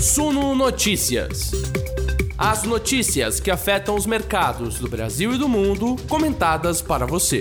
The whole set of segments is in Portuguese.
Suno Notícias. As notícias que afetam os mercados do Brasil e do mundo, comentadas para você.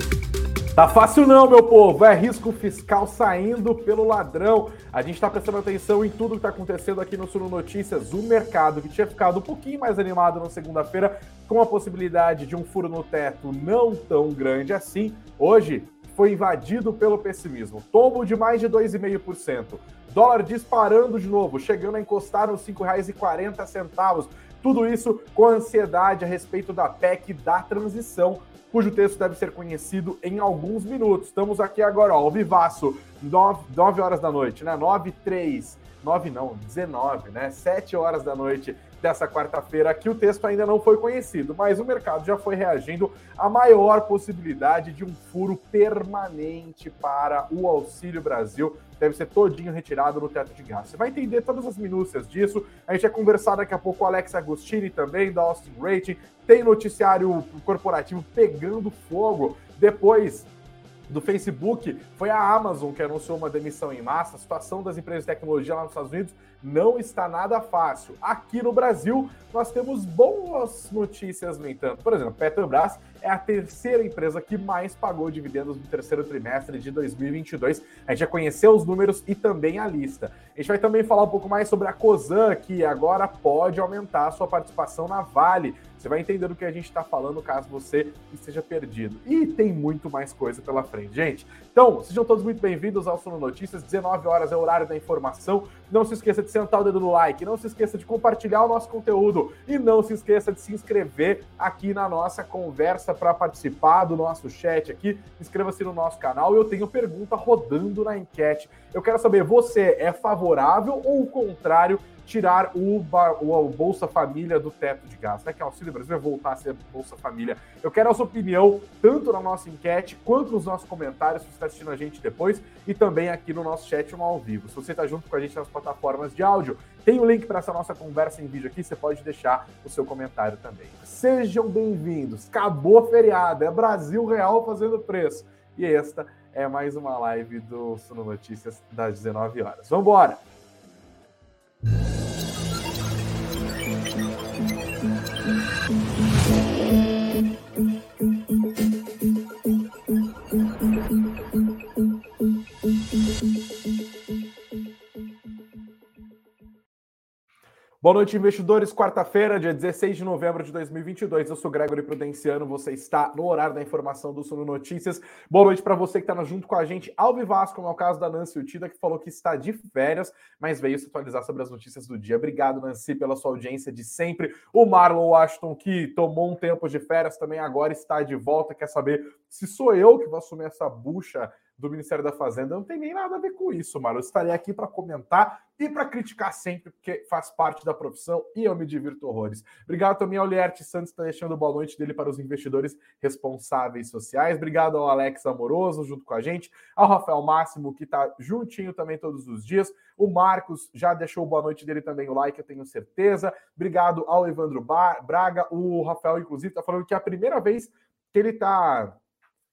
Tá fácil não, meu povo. É risco fiscal saindo pelo ladrão. A gente está prestando atenção em tudo que está acontecendo aqui no Suno Notícias. O mercado que tinha ficado um pouquinho mais animado na segunda-feira, com a possibilidade de um furo no teto não tão grande assim, hoje foi invadido pelo pessimismo. Tombo de mais de 2,5%. Dólar disparando de novo, chegando a encostar nos R$ 5,40. Tudo isso com ansiedade a respeito da PEC da transição, cujo texto deve ser conhecido em alguns minutos. Estamos aqui agora, ó, ao vivaço, 9, 9 horas da noite, né? 9 3, 9 não, 19, né? 7 horas da noite dessa quarta-feira, que o texto ainda não foi conhecido, mas o mercado já foi reagindo à maior possibilidade de um furo permanente para o Auxílio Brasil. Deve ser todinho retirado no teto de gás. Você vai entender todas as minúcias disso. A gente vai conversar daqui a pouco com o Alex Agostini também, da Austin Rating. Tem noticiário corporativo pegando fogo. Depois do Facebook foi a Amazon que anunciou uma demissão em massa. A situação das empresas de tecnologia lá nos Estados Unidos não está nada fácil. Aqui no Brasil, nós temos boas notícias, no entanto. Por exemplo, Petrobras é a terceira empresa que mais pagou dividendos no terceiro trimestre de 2022. A gente já conheceu os números e também a lista. A gente vai também falar um pouco mais sobre a Cosan, que agora pode aumentar a sua participação na Vale. Você vai entender do que a gente está falando caso você esteja perdido. E tem muito mais coisa pela frente, gente. Então, sejam todos muito bem-vindos ao Sono Notícias. 19 horas é o horário da informação. Não se esqueça de sentar o dedo no like, não se esqueça de compartilhar o nosso conteúdo e não se esqueça de se inscrever aqui na nossa conversa para participar do nosso chat aqui. Inscreva-se no nosso canal. Eu tenho pergunta rodando na enquete. Eu quero saber, você é favorável ou o contrário tirar o, o, Bolsa Família do teto de gás, né? Que o Auxílio Brasil vai voltar a ser Bolsa Família. Eu quero a sua opinião, tanto na nossa enquete, quanto nos nossos comentários, se você está assistindo a gente depois, e também aqui no nosso chat ao vivo. Se você está junto com a gente nas plataformas de áudio, tem o um link para essa nossa conversa em vídeo aqui, você pode deixar o seu comentário também. Sejam bem-vindos. Acabou feriado, é Brasil Real fazendo preço. E esta é mais uma live do Suno Notícias das 19 horas. Vamos embora! Mm-hmm. Boa noite, investidores. Quarta-feira, dia 16 de novembro de 2022. Eu sou Gregory Prudenciano. Você está no horário da informação do Suno Notícias. Boa noite para você que está junto com a gente ao Vivaz, como é o caso da Nancy Utida, que falou que está de férias, mas veio se atualizar sobre as notícias do dia. Obrigado, Nancy, pela sua audiência de sempre. O Marlon Washington, que tomou um tempo de férias, também agora está de volta. Quer saber se sou eu que vou assumir essa bucha do Ministério da Fazenda. Não tem nem nada a ver com isso, Mário. Eu estarei aqui para comentar e para criticar sempre, porque faz parte da profissão e eu me divirto horrores. Obrigado também ao Lierte Santos, está deixando boa noite dele para os investidores responsáveis sociais. Obrigado ao Alex Amoroso, junto com a gente. Ao Rafael Máximo, que está juntinho também todos os dias. O Marcos já deixou boa noite dele também, o like, eu tenho certeza. Obrigado ao Evandro Braga. O Rafael, inclusive, está falando que é a primeira vez que ele está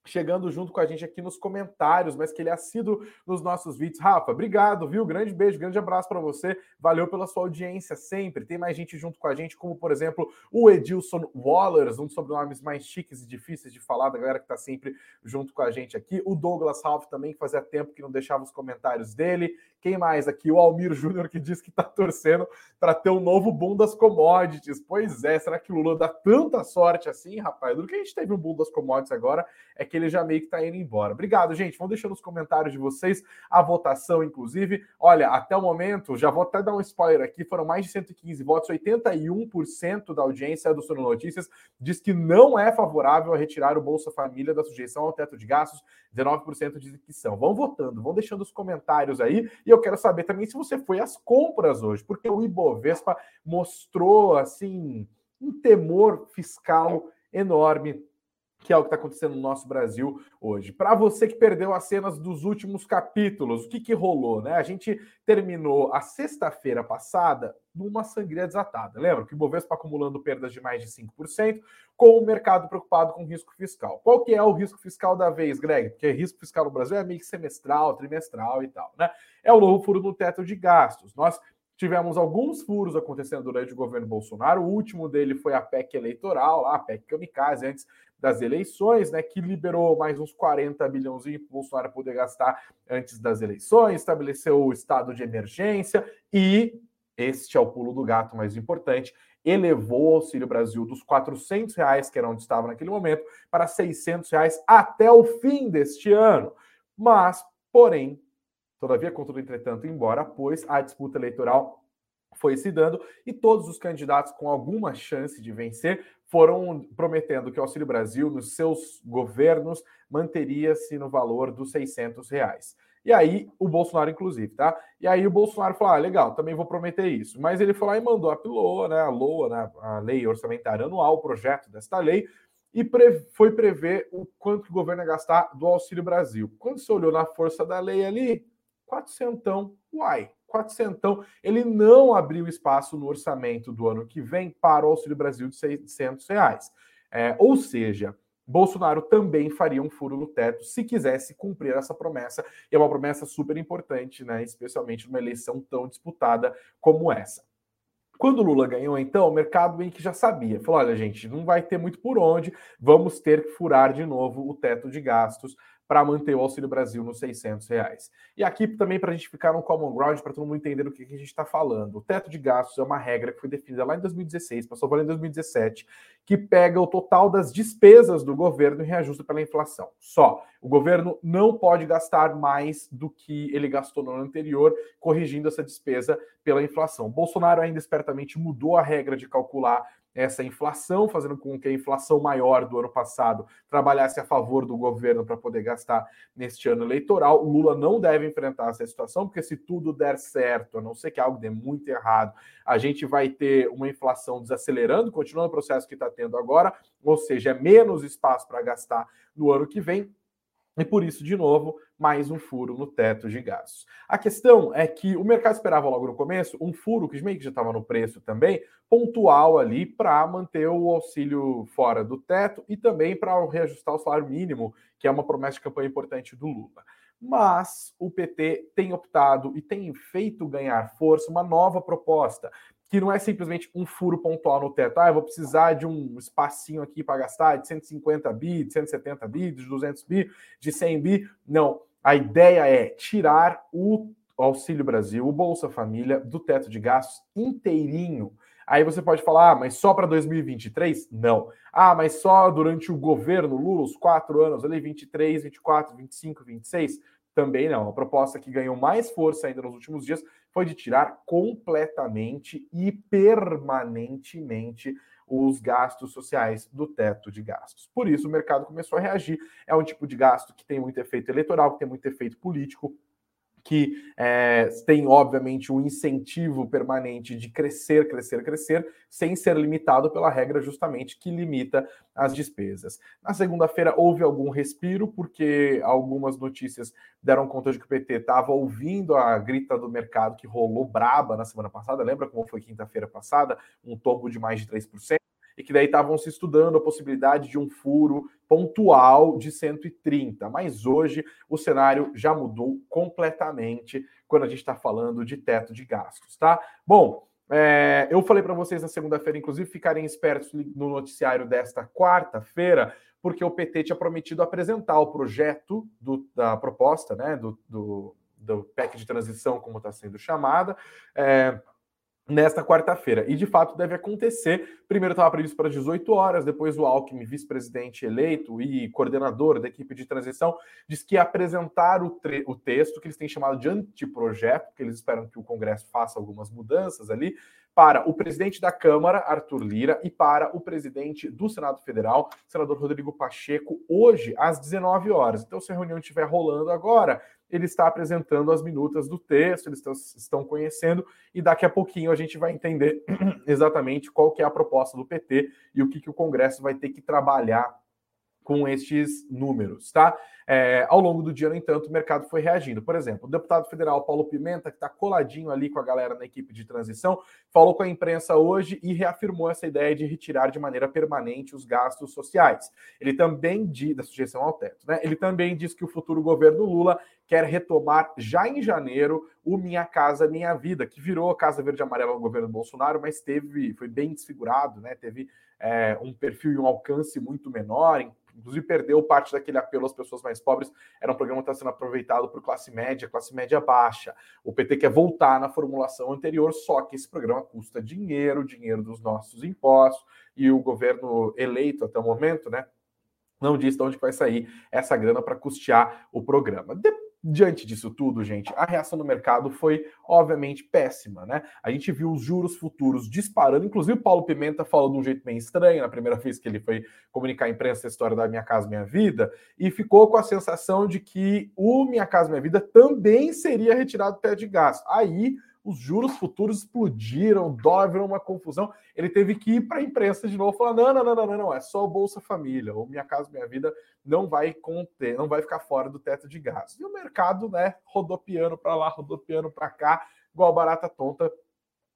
chegando junto com a gente aqui nos comentários, mas que ele é assíduo nos nossos vídeos. Rafa, obrigado, viu? Grande beijo, grande abraço para você. Valeu pela sua audiência sempre. Tem mais gente junto com a gente, como por exemplo o Edilson Wallers, um dos sobrenomes mais chiques e difíceis de falar da galera que está sempre junto com a gente aqui. O Douglas Ralph também, que fazia tempo que não deixava os comentários dele. Quem mais aqui? O Almir Júnior, que diz que está torcendo para ter um novo boom das commodities. Pois é, será que o Lula dá tanta sorte assim, rapaz? Do que a gente teve um boom das commodities agora, é que que ele já meio que está indo embora. Obrigado, gente. Vão deixando nos comentários de vocês a votação, inclusive. Olha, até o momento, já vou até dar um spoiler aqui, foram mais de 115 votos, 81% da audiência do Sono Notícias diz que não é favorável a retirar o Bolsa Família da sujeição ao teto de gastos, 19% dizem que são. Vão votando, vão deixando os comentários aí, e eu quero saber também se você foi às compras hoje, porque o Ibovespa mostrou, assim, um temor fiscal enorme que é o que está acontecendo no nosso Brasil hoje. Para você que perdeu as cenas dos últimos capítulos, o que, que rolou? Né? A gente terminou a sexta-feira passada numa sangria desatada. Lembra que o Bovespa acumulando perdas de mais de 5%, com o mercado preocupado com risco fiscal. Qual que é o risco fiscal da vez, Greg? Porque risco fiscal no Brasil é meio que semestral, trimestral e tal. Né? É o novo furo no teto de gastos. Nós Tivemos alguns furos acontecendo durante o governo Bolsonaro. O último dele foi a PEC eleitoral, a PEC Kamikaze, antes das eleições, né, que liberou mais uns 40 bilhões para Bolsonaro poder gastar antes das eleições, estabeleceu o estado de emergência e, este é o pulo do gato mais importante, elevou o Auxílio Brasil dos 400 reais, que era onde estava naquele momento, para 600 reais até o fim deste ano. Mas, porém, Todavia, contudo, entretanto, embora, pois a disputa eleitoral foi se dando e todos os candidatos com alguma chance de vencer foram prometendo que o Auxílio Brasil, nos seus governos, manteria-se no valor dos 600 reais. E aí, o Bolsonaro, inclusive, tá? E aí o Bolsonaro falou: ah, legal, também vou prometer isso. Mas ele foi lá e mandou a PLOA, né? A LOA, né? A Lei Orçamentária Anual, o projeto desta lei, e pre foi prever o quanto o governo ia gastar do Auxílio Brasil. Quando você olhou na força da lei ali, quatrocentão. Uai, quatrocentão. Ele não abriu espaço no orçamento do ano que vem para o Auxílio Brasil de 600 reais. É, ou seja, Bolsonaro também faria um furo no teto se quisesse cumprir essa promessa, e é uma promessa super importante, né? especialmente numa eleição tão disputada como essa. Quando o Lula ganhou, então, o mercado meio que já sabia. Falou: olha, gente, não vai ter muito por onde, vamos ter que furar de novo o teto de gastos para manter o Auxílio Brasil nos 600 reais. E aqui também para a gente ficar no common ground, para todo mundo entender o que, que a gente está falando. O teto de gastos é uma regra que foi definida lá em 2016, passou valer em 2017, que pega o total das despesas do governo e reajusta pela inflação. Só. O governo não pode gastar mais do que ele gastou no ano anterior, corrigindo essa despesa pela inflação. Bolsonaro ainda espertamente mudou a regra de calcular essa inflação, fazendo com que a inflação maior do ano passado trabalhasse a favor do governo para poder gastar neste ano eleitoral. O Lula não deve enfrentar essa situação, porque se tudo der certo, a não ser que algo dê muito errado, a gente vai ter uma inflação desacelerando, continuando o processo que está tendo agora, ou seja, é menos espaço para gastar no ano que vem. E por isso, de novo, mais um furo no teto de gastos. A questão é que o mercado esperava logo no começo um furo, que meio que já estava no preço também, pontual ali para manter o auxílio fora do teto e também para reajustar o salário mínimo, que é uma promessa de campanha importante do Lula. Mas o PT tem optado e tem feito ganhar força uma nova proposta, que não é simplesmente um furo pontual no teto. Ah, eu vou precisar de um espacinho aqui para gastar de 150 bi, de 170 bi, de 200 bi, de 100 bi. Não. A ideia é tirar o Auxílio Brasil, o Bolsa Família, do teto de gastos inteirinho. Aí você pode falar, ah, mas só para 2023? Não. Ah, mas só durante o governo Lula, os quatro anos ali, 23, 24, 25, 26? Também não. A proposta que ganhou mais força ainda nos últimos dias foi de tirar completamente e permanentemente os gastos sociais do teto de gastos. Por isso, o mercado começou a reagir. É um tipo de gasto que tem muito efeito eleitoral, que tem muito efeito político que é, tem, obviamente, um incentivo permanente de crescer, crescer, crescer, sem ser limitado pela regra justamente que limita as despesas. Na segunda-feira houve algum respiro, porque algumas notícias deram conta de que o PT estava ouvindo a grita do mercado que rolou braba na semana passada. Lembra como foi quinta-feira passada? Um tombo de mais de 3% e que daí estavam se estudando a possibilidade de um furo pontual de 130. Mas hoje o cenário já mudou completamente quando a gente está falando de teto de gastos, tá? Bom, é, eu falei para vocês na segunda-feira, inclusive, ficarem espertos no noticiário desta quarta-feira, porque o PT tinha prometido apresentar o projeto do, da proposta, né, do, do, do PEC de transição, como está sendo chamada. É, nesta quarta-feira. E de fato deve acontecer. Primeiro estava previsto para 18 horas, depois o Alckmin, vice-presidente eleito e coordenador da equipe de transição, disse que ia apresentar o, o texto que eles têm chamado de anteprojeto, que eles esperam que o Congresso faça algumas mudanças ali, para o presidente da Câmara, Arthur Lira, e para o presidente do Senado Federal, senador Rodrigo Pacheco, hoje às 19 horas. Então, se a reunião estiver rolando agora, ele está apresentando as minutas do texto, eles estão, conhecendo, e daqui a pouquinho a gente vai entender exatamente qual que é a proposta do PT e o que, que o Congresso vai ter que trabalhar com estes números, tá? É, ao longo do dia, no entanto, o mercado foi reagindo. Por exemplo, o deputado federal Paulo Pimenta, que está coladinho ali com a galera na equipe de transição, falou com a imprensa hoje e reafirmou essa ideia de retirar de maneira permanente os gastos sociais. Ele também diz, da sujeição ao teto, né? Ele também diz que o futuro governo Lula quer retomar já em janeiro o Minha Casa Minha Vida, que virou a Casa Verde Amarela no governo Bolsonaro, mas teve, foi bem desfigurado, né? Teve é, um perfil e um alcance muito menor, inclusive perdeu parte daquele apelo às pessoas mais pobres. Era um programa que está sendo aproveitado por classe média, classe média baixa. O PT quer voltar na formulação anterior, só que esse programa custa dinheiro, dinheiro dos nossos impostos, e o governo eleito até o momento, né? Não diz de onde vai sair essa grana para custear o programa. Depois Diante disso tudo, gente, a reação do mercado foi obviamente péssima, né? A gente viu os juros futuros disparando, inclusive o Paulo Pimenta falou de um jeito bem estranho na primeira vez que ele foi comunicar à imprensa a história da Minha Casa Minha Vida, e ficou com a sensação de que o Minha Casa Minha Vida também seria retirado do teto de gasto. Aí os juros futuros explodiram, o dólar virou uma confusão. Ele teve que ir para a imprensa de novo falar: não, não, não, não, não, não, é só Bolsa Família, ou Minha Casa Minha Vida não vai conter, não vai ficar fora do teto de gastos. E o mercado, né, rodopiando para lá, rodopiando para cá, igual barata tonta,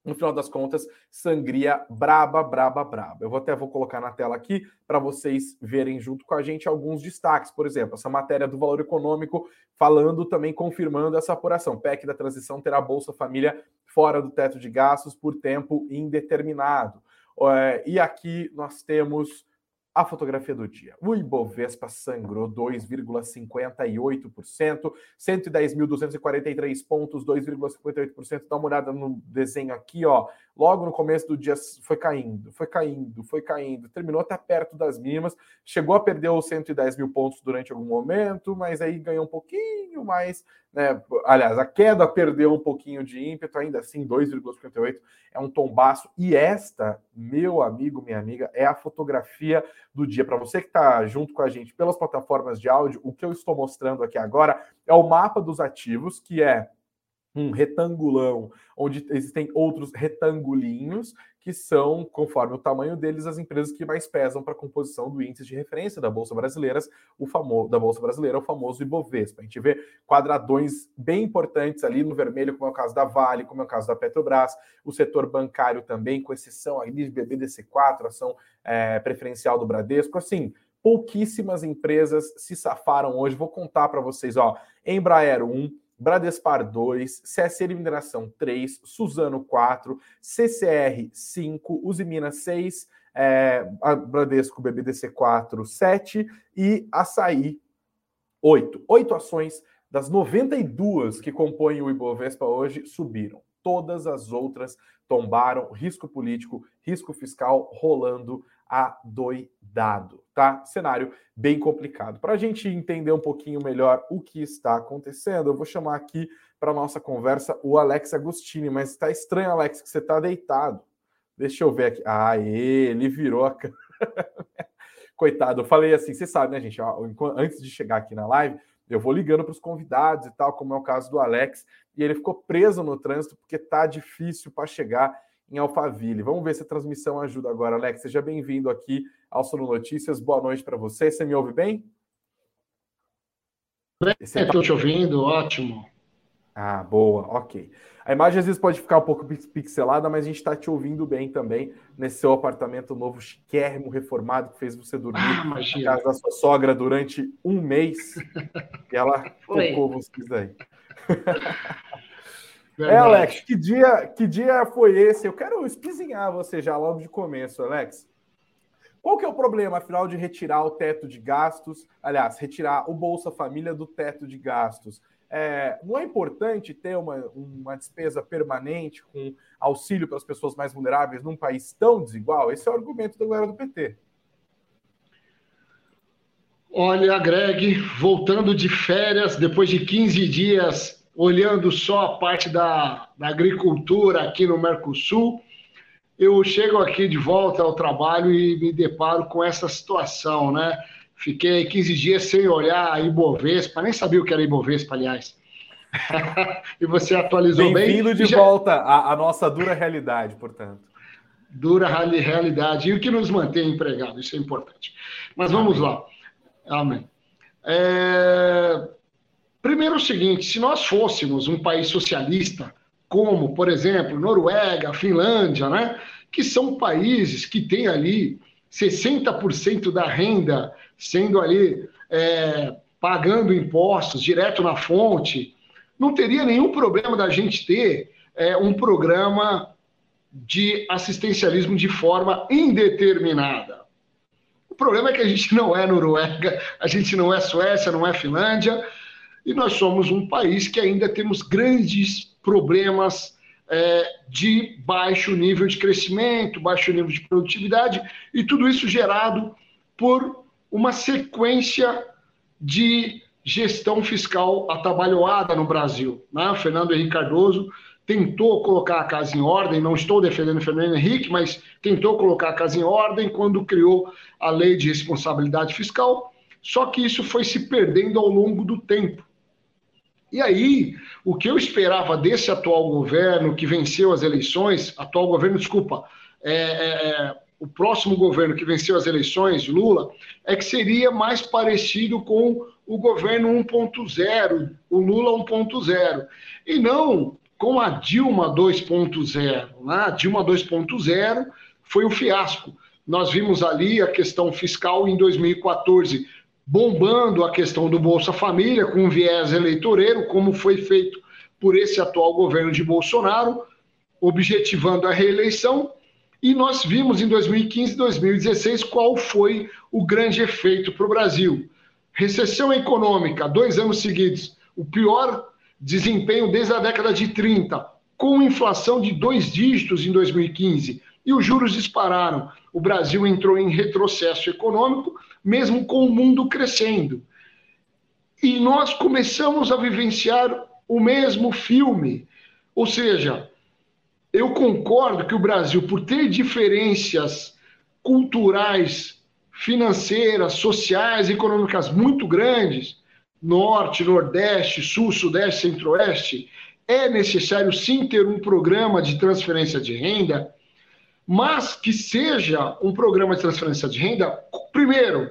no final das contas, sangria braba, braba, braba. Eu vou até vou colocar na tela aqui para vocês verem junto com a gente alguns destaques. Por exemplo, essa matéria do valor econômico falando também, confirmando essa apuração. PEC da transição terá Bolsa Família fora do teto de gastos por tempo indeterminado. É, e aqui nós temos a fotografia do dia. O Ibovespa sangrou 2,58%, 110.243 pontos, 2,58%. Dá uma olhada no desenho aqui, ó. Logo no começo do dia foi caindo, foi caindo, foi caindo, terminou até perto das mínimas, chegou a perder os 110 mil pontos durante algum momento, mas aí ganhou um pouquinho mais, né? Aliás, a queda perdeu um pouquinho de ímpeto, ainda assim, 2,58 é um tombaço. E esta, meu amigo, minha amiga, é a fotografia do dia. Para você que está junto com a gente pelas plataformas de áudio, o que eu estou mostrando aqui agora é o mapa dos ativos, que é um retangulão, onde existem outros retangulinhos que são, conforme o tamanho deles, as empresas que mais pesam para a composição do índice de referência da Bolsa Brasileira, o famoso da Bolsa Brasileira, o famoso Ibovespa. A gente vê quadradões bem importantes ali no vermelho, como é o caso da Vale, como é o caso da Petrobras, o setor bancário também, com exceção ali de BBDC4, ação é, preferencial do Bradesco, assim, pouquíssimas empresas se safaram hoje. Vou contar para vocês, ó, Embraer 1, Bradespar 2, CSN Mineração 3, Suzano 4, CCR 5, Usiminas 6, é, Bradesco BBDC 4, 7 e Açaí 8. Oito ações das 92 que compõem o Ibovespa hoje subiram. Todas as outras tombaram. Risco político, risco fiscal rolando adoidado, tá? Cenário bem complicado. Para a gente entender um pouquinho melhor o que está acontecendo, eu vou chamar aqui para nossa conversa o Alex Agostini, mas está estranho, Alex, que você está deitado. Deixa eu ver aqui. Ah, ele virou a Coitado, eu falei assim, você sabe, né, gente? Antes de chegar aqui na live, eu vou ligando para os convidados e tal, como é o caso do Alex, e ele ficou preso no trânsito porque tá difícil para chegar em Alphaville. Vamos ver se a transmissão ajuda agora, Alex. Seja bem-vindo aqui ao Sono Notícias. Boa noite para você. Você me ouve bem? Estou te ouvindo, ótimo. Ah, boa, ok. A imagem às vezes pode ficar um pouco pixelada, mas a gente está te ouvindo bem também nesse seu apartamento novo, chiquérrimo, reformado, que fez você dormir ah, na casa da sua sogra durante um mês. e ela tocou vocês aí. É, Alex, que dia, que dia foi esse? Eu quero espizinhar você já logo de começo, Alex. Qual que é o problema, afinal, de retirar o teto de gastos? Aliás, retirar o Bolsa Família do teto de gastos. É, não é importante ter uma, uma despesa permanente com auxílio para as pessoas mais vulneráveis num país tão desigual? Esse é o argumento da galera do PT. Olha, Greg, voltando de férias, depois de 15 dias olhando só a parte da, da agricultura aqui no Mercosul, eu chego aqui de volta ao trabalho e me deparo com essa situação, né? Fiquei 15 dias sem olhar a Ibovespa, nem sabia o que era Ibovespa, aliás. e você atualizou bem. Bem-vindo de já... volta à, à, nossa dura realidade, portanto. Dura realidade. E o que nos mantém empregados, isso é importante. Mas vamos Amém. lá. Amém. É... Primeiro o seguinte, se nós fôssemos um país socialista, como, por exemplo, Noruega, Finlândia, né, que são países que têm ali 60% da renda sendo ali é, pagando impostos direto na fonte, não teria nenhum problema da gente ter é, um programa de assistencialismo de forma indeterminada. O problema é que a gente não é Noruega, a gente não é Suécia, não é Finlândia, e nós somos um país que ainda temos grandes problemas é, de baixo nível de crescimento, baixo nível de produtividade, e tudo isso gerado por uma sequência de gestão fiscal atabalhoada no Brasil. Né? Fernando Henrique Cardoso tentou colocar a casa em ordem, não estou defendendo Fernando Henrique, mas tentou colocar a casa em ordem quando criou a lei de responsabilidade fiscal, só que isso foi se perdendo ao longo do tempo. E aí, o que eu esperava desse atual governo que venceu as eleições, atual governo, desculpa, é, é, é, o próximo governo que venceu as eleições, Lula, é que seria mais parecido com o governo 1.0, o Lula 1.0, e não com a Dilma 2.0. Né? A Dilma 2.0 foi um fiasco. Nós vimos ali a questão fiscal em 2014 bombando a questão do Bolsa Família com viés eleitoreiro, como foi feito por esse atual governo de Bolsonaro, objetivando a reeleição. E nós vimos em 2015 e 2016 qual foi o grande efeito para o Brasil. Recessão econômica, dois anos seguidos, o pior desempenho desde a década de 30, com inflação de dois dígitos em 2015 e os juros dispararam. O Brasil entrou em retrocesso econômico mesmo com o mundo crescendo. E nós começamos a vivenciar o mesmo filme. Ou seja, eu concordo que o Brasil, por ter diferenças culturais, financeiras, sociais, econômicas muito grandes, norte, nordeste, sul, sudeste, centro-oeste, é necessário sim ter um programa de transferência de renda mas que seja um programa de transferência de renda, primeiro,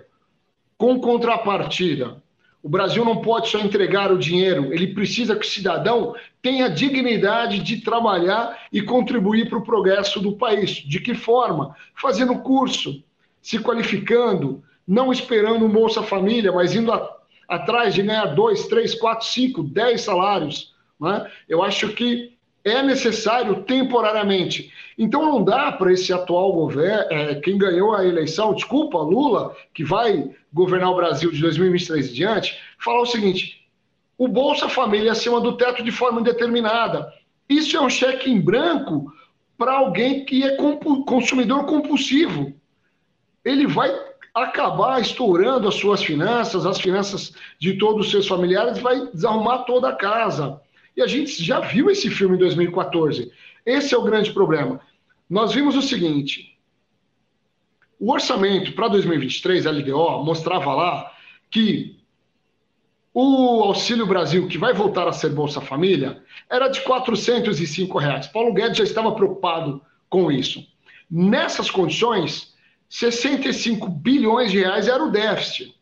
com contrapartida. O Brasil não pode só entregar o dinheiro, ele precisa que o cidadão tenha dignidade de trabalhar e contribuir para o progresso do país. De que forma? Fazendo curso, se qualificando, não esperando um Bolsa Família, mas indo a, atrás de ganhar dois, três, quatro, cinco, dez salários. Né? Eu acho que é necessário temporariamente. Então não dá para esse atual governo, é, quem ganhou a eleição, desculpa, Lula, que vai governar o Brasil de 2023 em diante, falar o seguinte: o Bolsa Família acima do teto de forma indeterminada. Isso é um cheque em branco para alguém que é consumidor compulsivo. Ele vai acabar estourando as suas finanças, as finanças de todos os seus familiares, vai desarrumar toda a casa. E a gente já viu esse filme em 2014. Esse é o grande problema. Nós vimos o seguinte: o orçamento para 2023, a LDO, mostrava lá que o Auxílio Brasil, que vai voltar a ser Bolsa Família, era de 405 reais. Paulo Guedes já estava preocupado com isso. Nessas condições, 65 bilhões de reais era o déficit.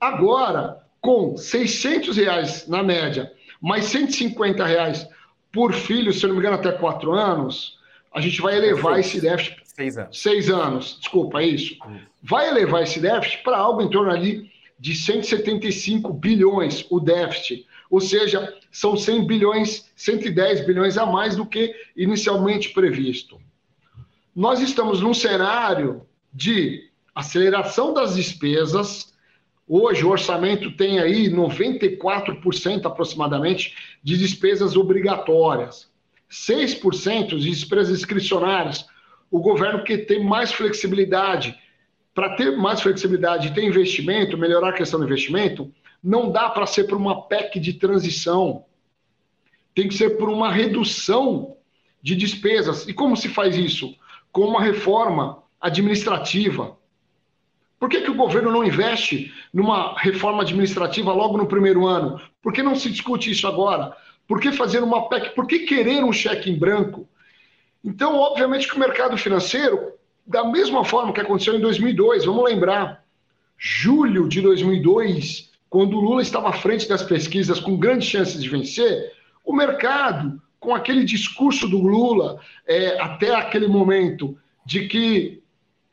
Agora, com 600 reais na média mais 150 reais por filho, se eu não me engano, até quatro anos, a gente vai elevar esse déficit. Seis anos. Seis anos, desculpa, é isso. Vai elevar esse déficit para algo em torno ali de 175 bilhões o déficit. Ou seja, são 100 bilhões, 110 bilhões a mais do que inicialmente previsto. Nós estamos num cenário de aceleração das despesas, Hoje o orçamento tem aí 94% aproximadamente de despesas obrigatórias, 6% de despesas discricionárias. O governo quer ter mais flexibilidade. Para ter mais flexibilidade e ter investimento, melhorar a questão do investimento, não dá para ser por uma PEC de transição. Tem que ser por uma redução de despesas. E como se faz isso? Com uma reforma administrativa por que, que o governo não investe numa reforma administrativa logo no primeiro ano? Por que não se discute isso agora? Por que fazer uma PEC? Por que querer um cheque em branco? Então, obviamente que o mercado financeiro, da mesma forma que aconteceu em 2002, vamos lembrar, julho de 2002, quando o Lula estava à frente das pesquisas com grandes chances de vencer, o mercado, com aquele discurso do Lula é, até aquele momento, de que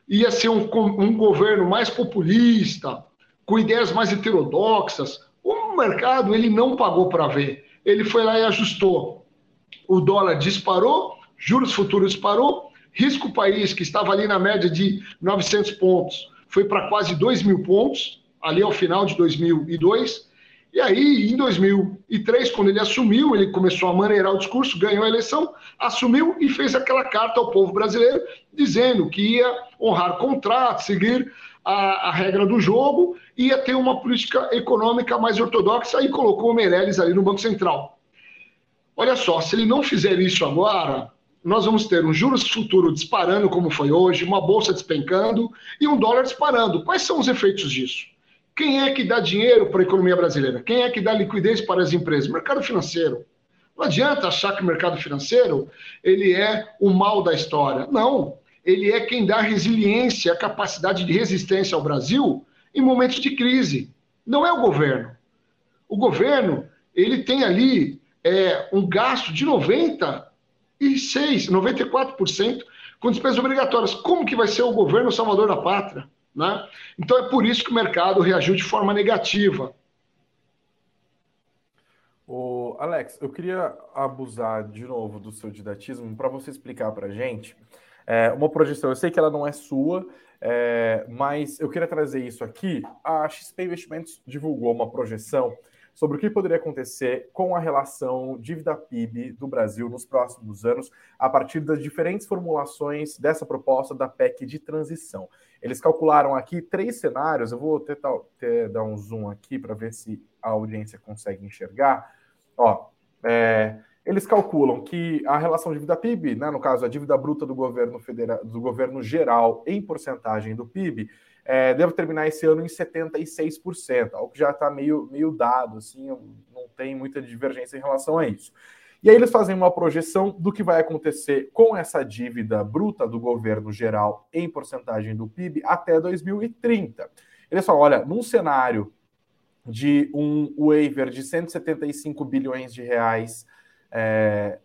ia ser um, um governo mais populista, com ideias mais heterodoxas, o mercado ele não pagou para ver. Ele foi lá e ajustou. O dólar disparou, juros futuros disparou, risco país que estava ali na média de 900 pontos foi para quase 2 mil pontos, ali ao final de 2002. E aí, em 2003, quando ele assumiu, ele começou a maneirar o discurso, ganhou a eleição, assumiu e fez aquela carta ao povo brasileiro, dizendo que ia honrar contratos, seguir a, a, regra do jogo, ia ter uma política econômica mais ortodoxa e colocou o Meirelles ali no Banco Central. Olha só, se ele não fizer isso agora, nós vamos ter um juros futuro disparando, como foi hoje, uma bolsa despencando e um dólar disparando. Quais são os efeitos disso? Quem é que dá dinheiro para a economia brasileira? Quem é que dá liquidez para as empresas? Mercado financeiro. Não adianta achar que o mercado financeiro ele é o mal da história. Não ele é quem dá resiliência, capacidade de resistência ao Brasil em momentos de crise. Não é o governo. O governo ele tem ali é, um gasto de 96, 94% com despesas obrigatórias. Como que vai ser o governo salvador da pátria? Né? Então é por isso que o mercado reagiu de forma negativa. O Alex, eu queria abusar de novo do seu didatismo para você explicar para a gente é, uma projeção. Eu sei que ela não é sua, é, mas eu queria trazer isso aqui. A XP Investimentos divulgou uma projeção sobre o que poderia acontecer com a relação dívida-PIB do Brasil nos próximos anos, a partir das diferentes formulações dessa proposta da PEC de transição. Eles calcularam aqui três cenários, eu vou tentar, dar um zoom aqui para ver se a audiência consegue enxergar. Ó, é, eles calculam que a relação dívida-PIB, né, no caso a dívida bruta do governo federal, do governo geral em porcentagem do PIB, é, deve terminar esse ano em 76%, algo que já está meio, meio dado, assim, não tem muita divergência em relação a isso. E aí eles fazem uma projeção do que vai acontecer com essa dívida bruta do governo geral em porcentagem do PIB até 2030. Eles falam, olha, num cenário de um waiver de 175 bilhões de reais é,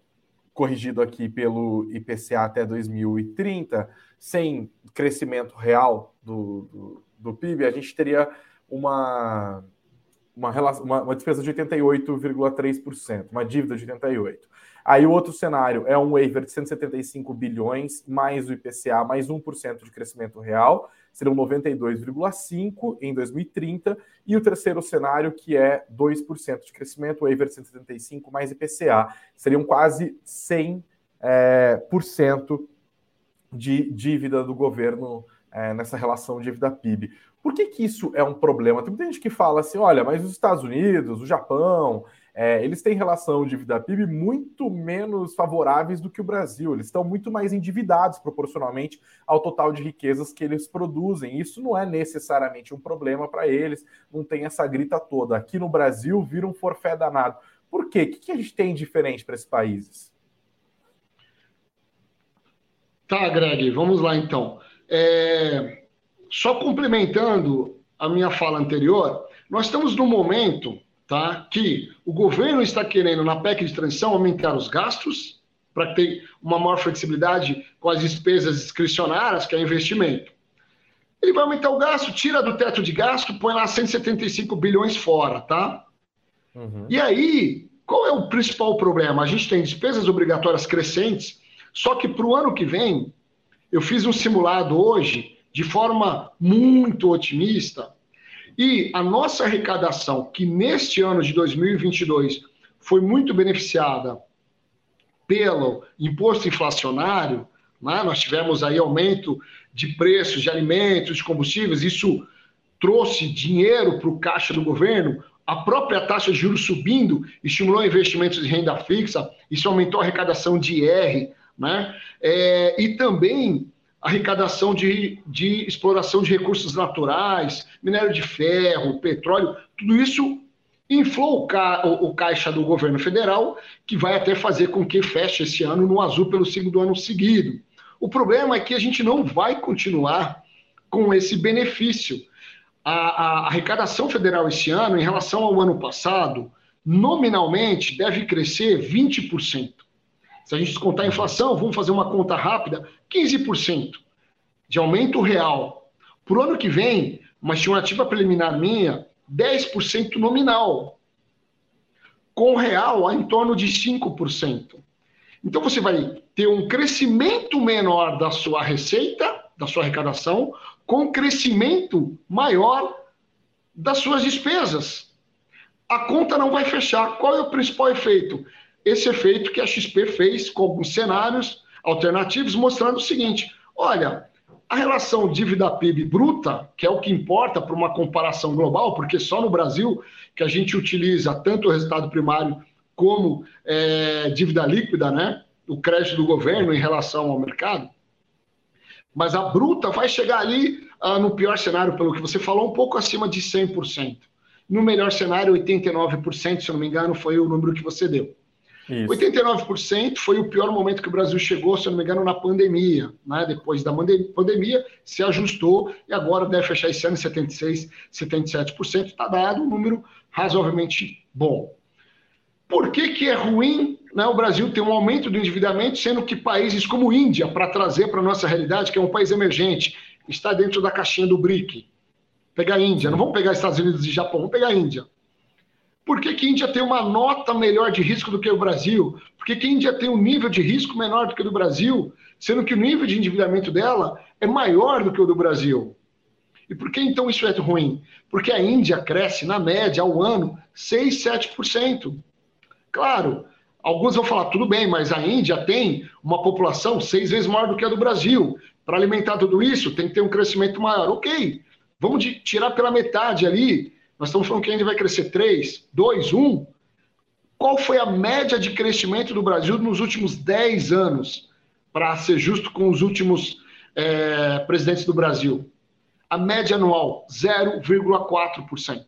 corrigido aqui pelo IPCA até 2030, sem crescimento real do, do, PIB, a gente teria uma, uma, uma, uma despesa de 88,3%, uma dívida de 88%. Aí o outro cenário é um waiver de 175 bilhões, mais o IPCA, mais 1% de crescimento real, serão 92,5% em 2030, e o terceiro cenário, que é 2% de crescimento, waiver de 175 mais IPCA, seriam quase 100% é, por cento de dívida do governo é, nessa relação dívida-PIB. Por que, que isso é um problema? Tem muita gente que fala assim: olha, mas os Estados Unidos, o Japão, é, eles têm relação dívida PIB muito menos favoráveis do que o Brasil. Eles estão muito mais endividados proporcionalmente ao total de riquezas que eles produzem. Isso não é necessariamente um problema para eles, não tem essa grita toda. Aqui no Brasil vira um forfé danado. Por quê? O que, que a gente tem diferente para esses países? Tá, Greg, vamos lá então. É... Só complementando a minha fala anterior, nós estamos no momento tá? que o governo está querendo, na PEC de transição, aumentar os gastos para ter uma maior flexibilidade com as despesas discricionárias, que é investimento. Ele vai aumentar o gasto, tira do teto de gasto, põe lá 175 bilhões fora, tá? Uhum. E aí, qual é o principal problema? A gente tem despesas obrigatórias crescentes, só que para o ano que vem, eu fiz um simulado hoje, de forma muito otimista, e a nossa arrecadação, que neste ano de 2022 foi muito beneficiada pelo imposto inflacionário, né? nós tivemos aí aumento de preços de alimentos, de combustíveis, isso trouxe dinheiro para o caixa do governo, a própria taxa de juros subindo estimulou investimentos de renda fixa, isso aumentou a arrecadação de IR, né? É, e também arrecadação de, de exploração de recursos naturais, minério de ferro, petróleo, tudo isso inflou o, ca, o, o, caixa do governo federal, que vai até fazer com que feche esse ano no azul pelo segundo ano seguido. O problema é que a gente não vai continuar com esse benefício. a, a arrecadação federal esse ano, em relação ao ano passado, nominalmente deve crescer 20%. Se a gente descontar a inflação, vamos fazer uma conta rápida, 15% de aumento real. Para o ano que vem, uma estimativa preliminar minha, 10% nominal. Com real, em torno de 5%. Então você vai ter um crescimento menor da sua receita, da sua arrecadação, com crescimento maior das suas despesas. A conta não vai fechar. Qual é o principal efeito? Esse efeito que a XP fez com alguns cenários alternativos, mostrando o seguinte: olha, a relação dívida PIB bruta, que é o que importa para uma comparação global, porque só no Brasil que a gente utiliza tanto o resultado primário como é, dívida líquida, né? O crédito do governo em relação ao mercado. Mas a bruta vai chegar ali, ah, no pior cenário, pelo que você falou, um pouco acima de 100%. No melhor cenário, 89%, se eu não me engano, foi o número que você deu. Isso. 89% foi o pior momento que o Brasil chegou, se eu não me engano, na pandemia. Né? Depois da pandemia, se ajustou e agora deve fechar esse ano em 76%, 77%. Está dado um número razoavelmente bom. Por que, que é ruim né, o Brasil ter um aumento do endividamento, sendo que países como Índia, para trazer para a nossa realidade, que é um país emergente, está dentro da caixinha do BRIC? Pegar a Índia, não vamos pegar Estados Unidos e Japão, vamos pegar a Índia. Por que, que a Índia tem uma nota melhor de risco do que o Brasil? Por que, que a Índia tem um nível de risco menor do que o do Brasil, sendo que o nível de endividamento dela é maior do que o do Brasil? E por que então isso é ruim? Porque a Índia cresce, na média, ao ano, 6, 7%. Claro, alguns vão falar, tudo bem, mas a Índia tem uma população seis vezes maior do que a do Brasil. Para alimentar tudo isso, tem que ter um crescimento maior. Ok, vamos tirar pela metade ali. Nós estamos falando que a Índia vai crescer 3, 2, 1. Qual foi a média de crescimento do Brasil nos últimos 10 anos? Para ser justo com os últimos é, presidentes do Brasil. A média anual, 0,4%.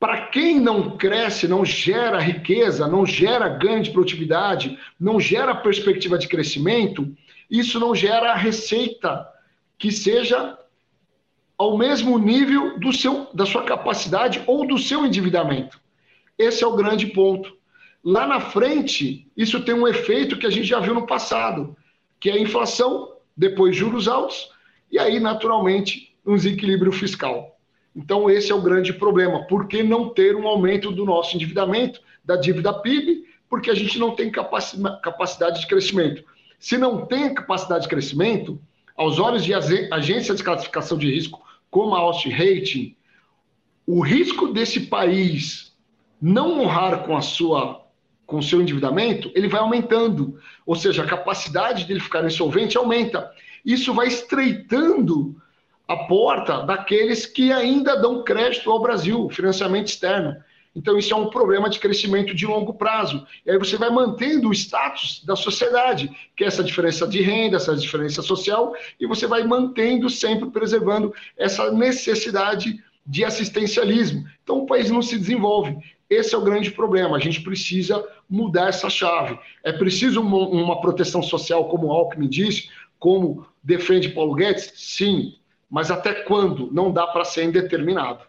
Para quem não cresce, não gera riqueza, não gera ganho de produtividade, não gera perspectiva de crescimento, isso não gera receita que seja ao mesmo nível do seu, da sua capacidade ou do seu endividamento. Esse é o grande ponto. Lá na frente, isso tem um efeito que a gente já viu no passado, que é a inflação, depois juros altos, e aí, naturalmente, um desequilíbrio fiscal. Então, esse é o grande problema. Por que não ter um aumento do nosso endividamento, da dívida PIB? Porque a gente não tem capacidade de crescimento. Se não tem capacidade de crescimento, aos olhos de agências de classificação de risco, como a Austin Rating, o risco desse país não honrar com a sua com seu endividamento, ele vai aumentando. Ou seja, a capacidade dele ficar insolvente aumenta. Isso vai estreitando a porta daqueles que ainda dão crédito ao Brasil, financiamento externo. Então, isso é um problema de crescimento de longo prazo. E aí você vai mantendo o status da sociedade, que é essa diferença de renda, essa diferença social, e você vai mantendo, sempre preservando essa necessidade de assistencialismo. Então, o país não se desenvolve. Esse é o grande problema. A gente precisa mudar essa chave. É preciso uma, uma proteção social, como Alckmin disse, como defende Paulo Guedes? Sim mas até quando? Não dá para ser indeterminado.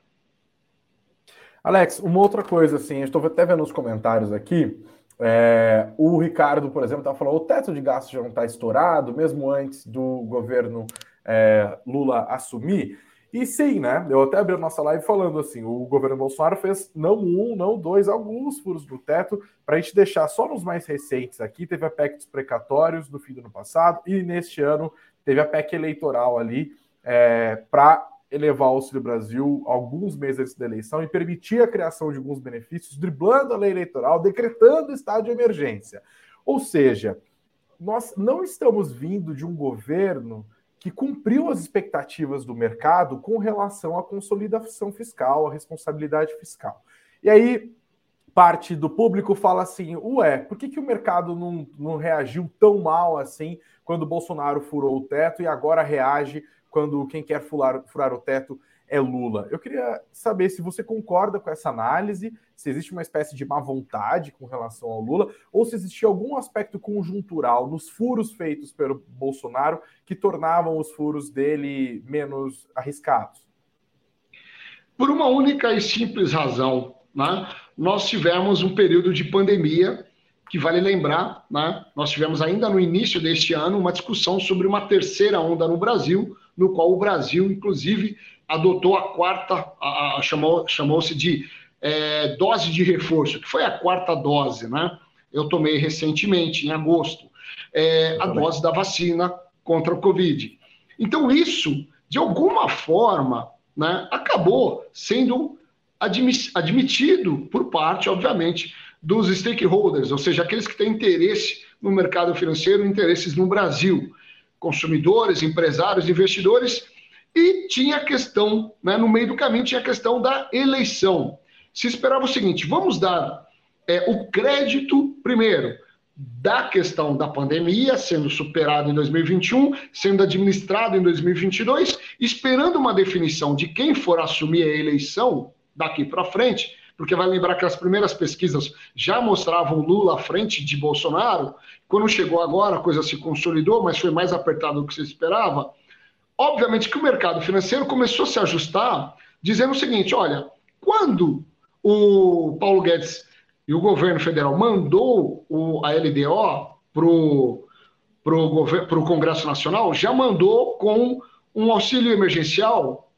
Alex, uma outra coisa, assim, estou até vendo nos comentários aqui, é, o Ricardo, por exemplo, estava falando, o teto de gastos já não está estourado, mesmo antes do governo é, Lula assumir. E sim, né? Eu até abri a nossa live falando assim: o governo Bolsonaro fez não um, não dois, alguns furos do teto, para a gente deixar só nos mais recentes aqui. Teve a PEC dos precatórios no fim do ano passado, e neste ano teve a PEC eleitoral ali, é, para elevar o Auxílio Brasil alguns meses antes da eleição e permitir a criação de alguns benefícios, driblando a lei eleitoral, decretando estado de emergência. Ou seja, nós não estamos vindo de um governo que cumpriu as expectativas do mercado com relação à consolidação fiscal, à responsabilidade fiscal. E aí, parte do público fala assim: ué, por que, que o mercado não, não reagiu tão mal assim quando Bolsonaro furou o teto e agora reage quando quem quer furar, furar o teto é Lula. Eu queria saber se você concorda com essa análise, se existe uma espécie de má vontade com relação ao Lula, ou se existia algum aspecto conjuntural nos furos feitos pelo Bolsonaro que tornavam os furos dele menos arriscados. Por uma única e simples razão, né? Nós tivemos um período de pandemia que vale lembrar, né? Nós tivemos ainda no início deste ano uma discussão sobre uma terceira onda no Brasil, no qual o Brasil, inclusive, adotou a quarta, a, a, chamou, chamou-se de é, dose de reforço, que foi a quarta dose, né? Eu tomei recentemente, em agosto, é, a dose da vacina contra o Covid. Então, isso, de alguma forma, né, acabou sendo admitido por parte, obviamente, dos stakeholders, ou seja, aqueles que têm interesse no mercado financeiro, interesses no Brasil, consumidores, empresários, investidores, e tinha a questão, né, no meio do caminho, tinha a questão da eleição. Se esperava o seguinte: vamos dar é, o crédito, primeiro, da questão da pandemia sendo superado em 2021, sendo administrado em 2022, esperando uma definição de quem for assumir a eleição daqui para frente, porque vai lembrar que as primeiras pesquisas já mostravam Lula à frente de Bolsonaro. Quando chegou agora, a coisa se consolidou, mas foi mais apertado do que se esperava. Obviamente que o mercado financeiro começou a se ajustar, dizendo o seguinte: olha, quando o Paulo Guedes e o governo federal mandou o, a LDO para o Congresso Nacional, já mandou com um auxílio emergencial,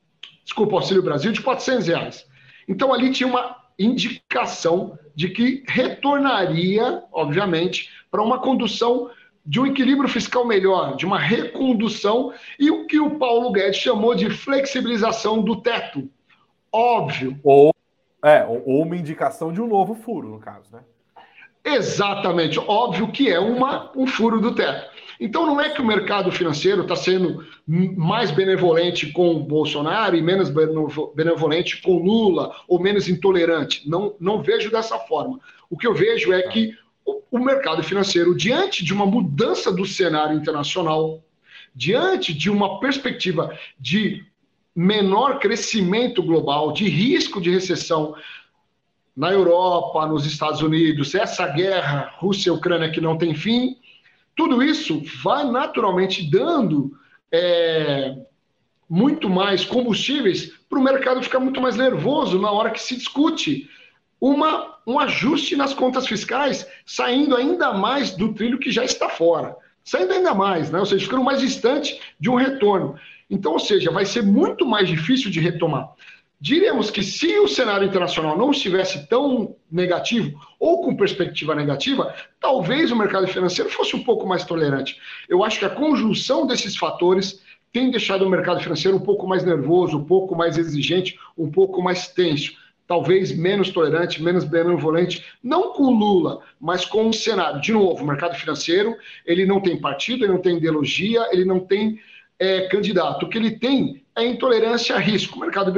desculpa, Auxílio Brasil, de 400 reais. Então ali tinha uma indicação de que retornaria, obviamente, para uma condução de um equilíbrio fiscal melhor, de uma recondução e o que o Paulo Guedes chamou de flexibilização do teto. Óbvio. Ou é, ou uma indicação de um novo furo, no caso, né? Exatamente. Óbvio que é uma, um furo do teto. Então não é que o mercado financeiro está sendo mais benevolente com o Bolsonaro e menos benevolente com Lula, ou menos intolerante. Não, não vejo dessa forma. O que eu vejo é que o, o mercado financeiro, diante de uma mudança do cenário internacional, diante de uma perspectiva de menor crescimento global, de risco de recessão na Europa, nos Estados Unidos, essa guerra Rússia-Ucrânia que não tem fim, tudo isso vai naturalmente dando é, muito mais combustíveis para o mercado ficar muito mais nervoso na hora que se discute uma, um ajuste nas contas fiscais, saindo ainda mais do trilho que já está fora. Saindo ainda mais, né? ou seja, ficando mais distante de um retorno. Então, ou seja, vai ser muito mais difícil de retomar. Diríamos que se o cenário internacional não estivesse tão negativo ou com perspectiva negativa, talvez o mercado financeiro fosse um pouco mais tolerante. Eu acho que a conjunção desses fatores tem deixado o mercado financeiro um pouco mais nervoso, um pouco mais exigente, um pouco mais tenso, talvez menos tolerante, menos benevolente, não com Lula, mas com o cenário. De novo, o mercado financeiro, ele não tem partido, ele não tem ideologia, ele não tem é, candidato. O que ele tem é intolerância a risco. O mercado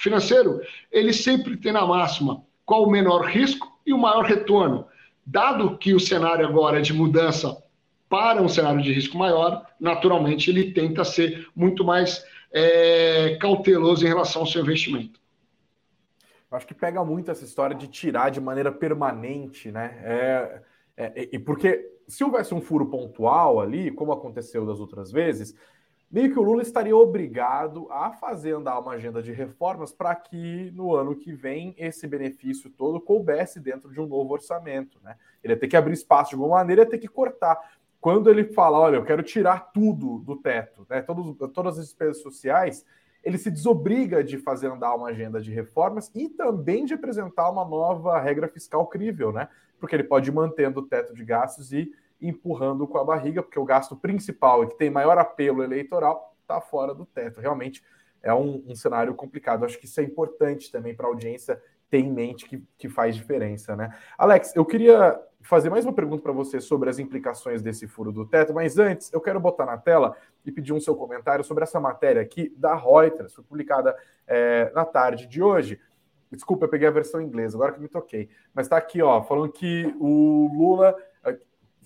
financeiro, ele sempre tem na máxima qual o menor risco e o maior retorno. Dado que o cenário agora é de mudança para um cenário de risco maior, naturalmente ele tenta ser muito mais é, cauteloso em relação ao seu investimento. Eu acho que pega muito essa história de tirar de maneira permanente, né? É, é, e porque se houvesse um furo pontual ali, como aconteceu das outras vezes, meio que o Lula estaria obrigado a fazer andar uma agenda de reformas para que no ano que vem esse benefício todo coubesse dentro de um novo orçamento. Né? Ele ia ter que abrir espaço de alguma maneira, ia ter que cortar. Quando ele fala, olha, eu quero tirar tudo do teto, né? Todos, todas as despesas sociais, ele se desobriga de fazer andar uma agenda de reformas e também de apresentar uma nova regra fiscal crível, né? Porque ele pode ir mantendo o teto de gastos e empurrando com a barriga, porque o gasto principal e que tem maior apelo eleitoral está fora do teto. Realmente é um, um, cenário complicado. Acho que isso é importante também para a audiência ter em mente que, que faz diferença, né? Alex, eu queria fazer mais uma pergunta para você sobre as implicações desse furo do teto, mas antes eu quero botar na tela e pedir um seu comentário sobre essa matéria aqui da Reuters, foi publicada é, na tarde de hoje. Desculpa, eu peguei a versão inglesa, agora que me toquei. Mas está aqui, ó, falando que o Lula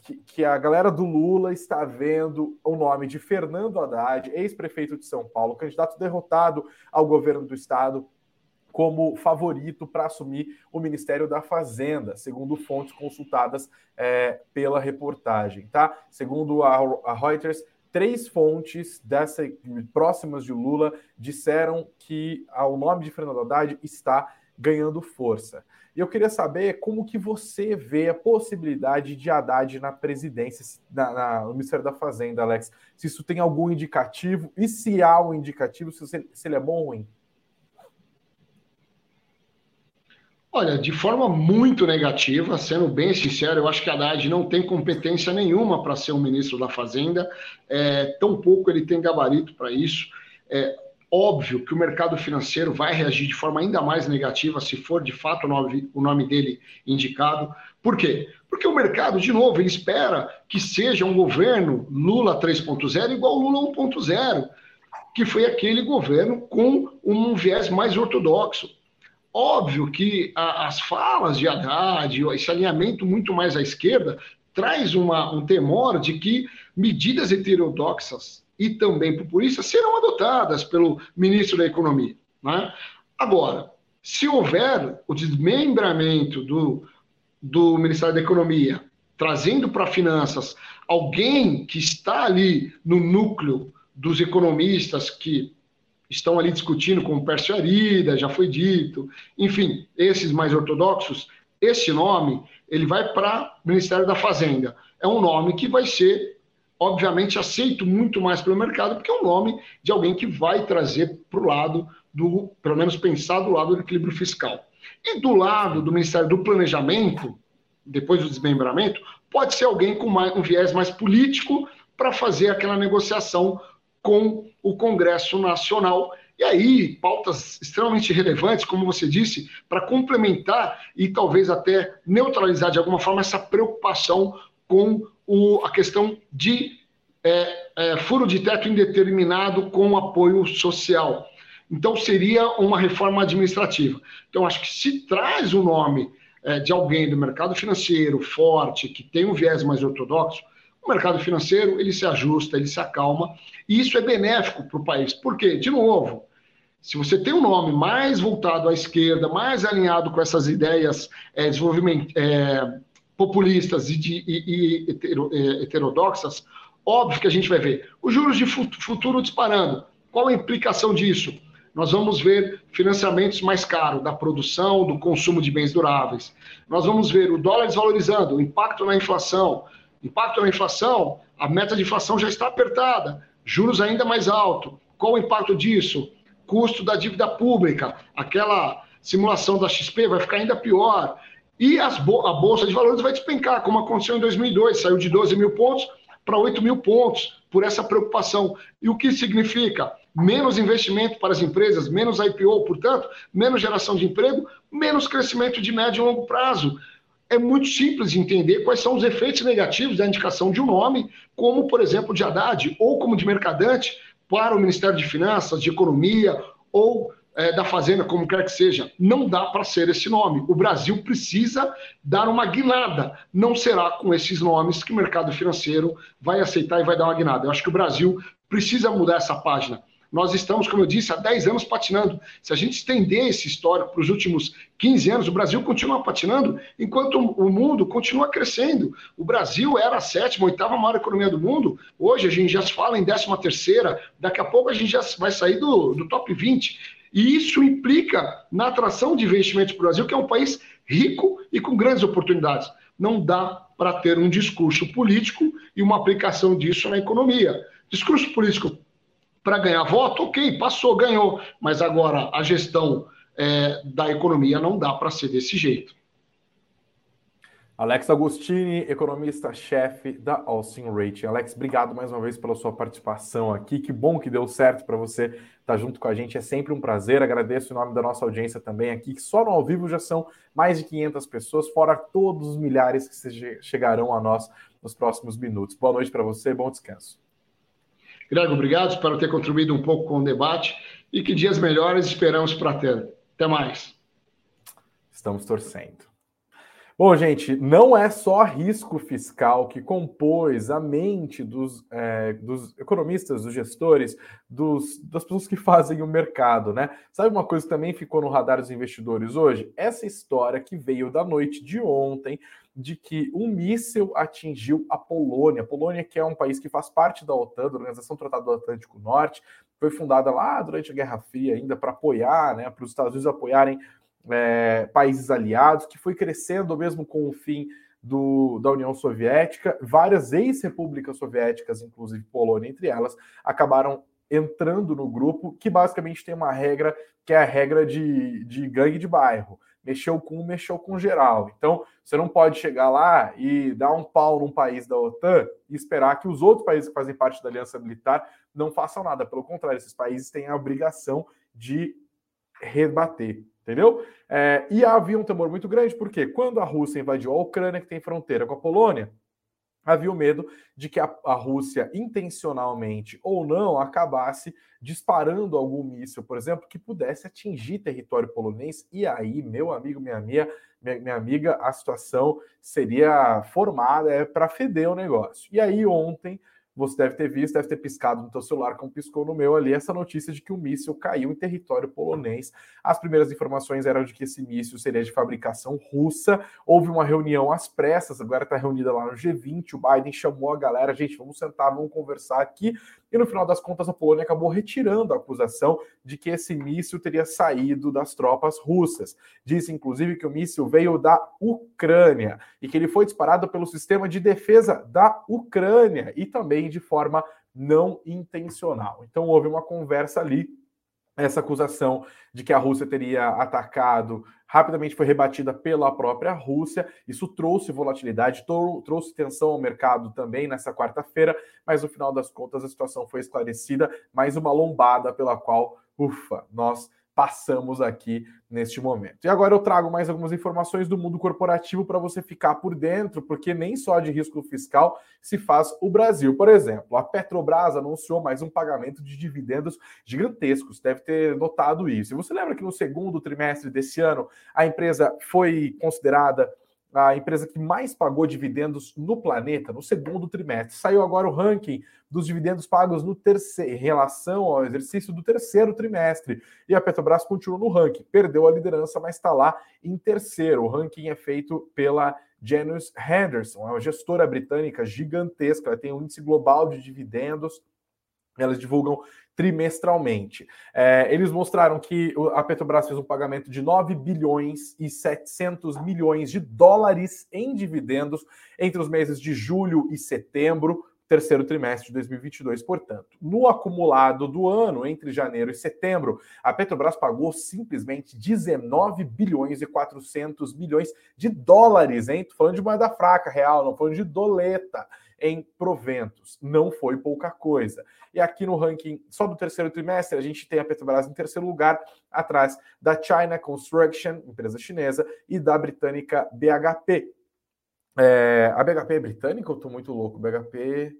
que, a galera do Lula está vendo o nome de Fernando Haddad, ex-prefeito de São Paulo, candidato derrotado ao governo do estado, como favorito para assumir o Ministério da Fazenda, segundo fontes consultadas é, pela reportagem, tá? Segundo a, a Reuters, três fontes dessa, próximas de Lula disseram que o nome de Fernando Haddad está ganhando força. E eu queria saber como que você vê a possibilidade de Haddad na presidência, na, na, no Ministério da Fazenda, Alex. Se isso tem algum indicativo e se há um indicativo, se, se ele é bom ou ruim. Olha, de forma muito negativa, sendo bem sincero, eu acho que Haddad não tem competência nenhuma para ser um ministro da Fazenda, é, tampouco ele tem gabarito para isso. É óbvio que o mercado financeiro vai reagir de forma ainda mais negativa se for de fato o nome, dele indicado. Por quê? Porque o mercado, de novo, espera que seja um governo Lula 3.0 igual Lula 1.0, que foi aquele governo com um viés mais ortodoxo Óbvio que a, as falas de Haddad, esse alinhamento muito mais à esquerda, traz uma, um temor de que medidas heterodoxas e também populistas serão adotadas pelo ministro da Economia. Né? Agora, se houver o desmembramento do, do Ministério da Economia, trazendo para finanças alguém que está ali no núcleo dos economistas que estão ali discutindo com o Pércio Arida, já foi dito, enfim, esses mais ortodoxos, esse nome, ele vai para o Ministério da Fazenda. É um nome que vai ser, obviamente, aceito muito mais pelo mercado, porque é um nome de alguém que vai trazer para o lado do, pelo menos pensar do lado do equilíbrio fiscal. E do lado do Ministério do Planejamento, depois do desmembramento, pode ser alguém com mais, um viés mais político para fazer aquela negociação com o Congresso Nacional. E aí, pautas extremamente relevantes, como você disse, para complementar e talvez até neutralizar de alguma forma essa preocupação com o, a questão de é, é, furo de teto indeterminado com apoio social. Então, seria uma reforma administrativa. Então, acho que se traz o nome é, de alguém do mercado financeiro forte, que tem um viés mais ortodoxo, o mercado financeiro ele se ajusta, ele se acalma, e isso é benéfico para o país. Por quê? De novo, se você tem um nome mais voltado à esquerda, mais alinhado com essas ideias é, desenvolvimento, é, populistas e, de, e, e é, heterodoxas, óbvio que a gente vai ver os juros de futuro disparando. Qual a implicação disso? Nós vamos ver financiamentos mais caros da produção, do consumo de bens duráveis. Nós vamos ver o dólar desvalorizando, o impacto na inflação, Impacto na inflação, a meta de inflação já está apertada, juros ainda mais alto. Qual o impacto disso? Custo da dívida pública, aquela simulação da XP vai ficar ainda pior. E a Bolsa de Valores vai despencar, como aconteceu em 2002, saiu de 12 mil pontos para 8 mil pontos, por essa preocupação. E o que significa? Menos investimento para as empresas, menos IPO, portanto, menos geração de emprego, menos crescimento de médio e longo prazo é muito simples de entender quais são os efeitos negativos da indicação de um nome, como, por exemplo, de Haddad, ou como de mercadante, para o Ministério de Finanças, de Economia, ou é, da Fazenda, como quer que seja. Não dá para ser esse nome. O Brasil precisa dar uma guinada. Não será com esses nomes que o mercado financeiro vai aceitar e vai dar uma guinada. Eu acho que o Brasil precisa mudar essa página. Nós estamos, como eu disse, há 10 anos patinando. Se a gente estender esse histórico para os últimos 15 anos, o Brasil continua patinando, enquanto o mundo continua crescendo. O Brasil era a sétima, oitava maior economia do mundo. Hoje a gente já se fala em décima terceira. Daqui a pouco a gente já vai sair do, do top 20. E isso implica na atração de investimentos para o Brasil, que é um país rico e com grandes oportunidades. Não dá para ter um discurso político e uma aplicação disso na economia. Discurso político para ganhar voto, ok, passou, ganhou. Mas agora a gestão é, da economia não dá para ser desse jeito. Alex Agostini, economista-chefe da Austin Rating. Alex, obrigado mais uma vez pela sua participação aqui. Que bom que deu certo para você estar tá junto com a gente. É sempre um prazer. Agradeço em nome da nossa audiência também aqui, que só no ao vivo já são mais de 500 pessoas, fora todos os milhares que chegarão a nós nos próximos minutos. Boa noite para você, bom descanso. Greg, obrigado. Espero ter contribuído um pouco com o debate e que dias melhores esperamos para ter. Até mais. Estamos torcendo. Bom, gente, não é só risco fiscal que compôs a mente dos, é, dos economistas, dos gestores, dos, das pessoas que fazem o mercado, né? Sabe uma coisa que também ficou no radar dos investidores hoje? Essa história que veio da noite de ontem de que um míssil atingiu a Polônia. A Polônia, que é um país que faz parte da OTAN, da Organização do Tratado do Atlântico Norte, foi fundada lá durante a Guerra Fria, ainda para apoiar, né, para os Estados Unidos apoiarem é, países aliados, que foi crescendo mesmo com o fim do, da União Soviética. Várias ex-repúblicas soviéticas, inclusive Polônia entre elas, acabaram entrando no grupo, que basicamente tem uma regra que é a regra de, de gangue de bairro. Mexeu com um, mexeu com geral. Então, você não pode chegar lá e dar um pau num país da OTAN e esperar que os outros países que fazem parte da aliança militar não façam nada. Pelo contrário, esses países têm a obrigação de rebater. Entendeu? É, e havia um temor muito grande, porque quando a Rússia invadiu a Ucrânia, que tem fronteira com a Polônia, havia o medo de que a, a, Rússia, intencionalmente ou não, acabasse disparando algum míssil, por exemplo, que pudesse atingir território polonês. E aí, meu amigo, minha amiga, minha, minha amiga, a situação seria formada é, para feder o negócio. E aí, ontem, você deve ter visto, deve ter piscado no seu celular, como piscou no meu ali, essa notícia de que o míssil caiu em território polonês. As primeiras informações eram de que esse míssil seria de fabricação russa. Houve uma reunião às pressas, agora está reunida lá no G20. O Biden chamou a galera, gente, vamos sentar, vamos conversar aqui. E no final das contas, a Polônia acabou retirando a acusação de que esse míssil teria saído das tropas russas. Disse, inclusive, que o míssil veio da Ucrânia e que ele foi disparado pelo sistema de defesa da Ucrânia e também de forma não intencional. Então, houve uma conversa ali essa acusação de que a Rússia teria atacado rapidamente foi rebatida pela própria Rússia. Isso trouxe volatilidade, trouxe tensão ao mercado também nessa quarta-feira, mas no final das contas a situação foi esclarecida. Mais uma lombada pela qual, ufa, nós passamos aqui neste momento. E agora eu trago mais algumas informações do mundo corporativo para você ficar por dentro, porque nem só de risco fiscal se faz o Brasil. Por exemplo, a Petrobras anunciou mais um pagamento de dividendos gigantescos, deve ter notado isso. E você lembra que no segundo trimestre desse ano a empresa foi considerada a empresa que mais pagou dividendos no planeta no segundo trimestre. Saiu agora o ranking dos dividendos pagos no terceiro, em relação ao exercício do terceiro trimestre. E a Petrobras continua no ranking. Perdeu a liderança, mas está lá em terceiro. O ranking é feito pela Janus Henderson, é uma gestora britânica gigantesca. Ela tem um índice global de dividendos. Elas divulgam trimestralmente. É, eles mostraram que a Petrobras fez um pagamento de 9 bilhões e 700 milhões de dólares em dividendos entre os meses de julho e setembro, terceiro trimestre de 2022. Portanto, no acumulado do ano, entre janeiro e setembro, a Petrobras pagou simplesmente 19 bilhões e 400 milhões de dólares, hein? Tô falando de moeda fraca, real, não falando de doleta em proventos. Não foi pouca coisa. E aqui no ranking só do terceiro trimestre, a gente tem a Petrobras em terceiro lugar, atrás da China Construction, empresa chinesa, e da britânica BHP. É, a BHP é britânica ou estou muito louco? BHP.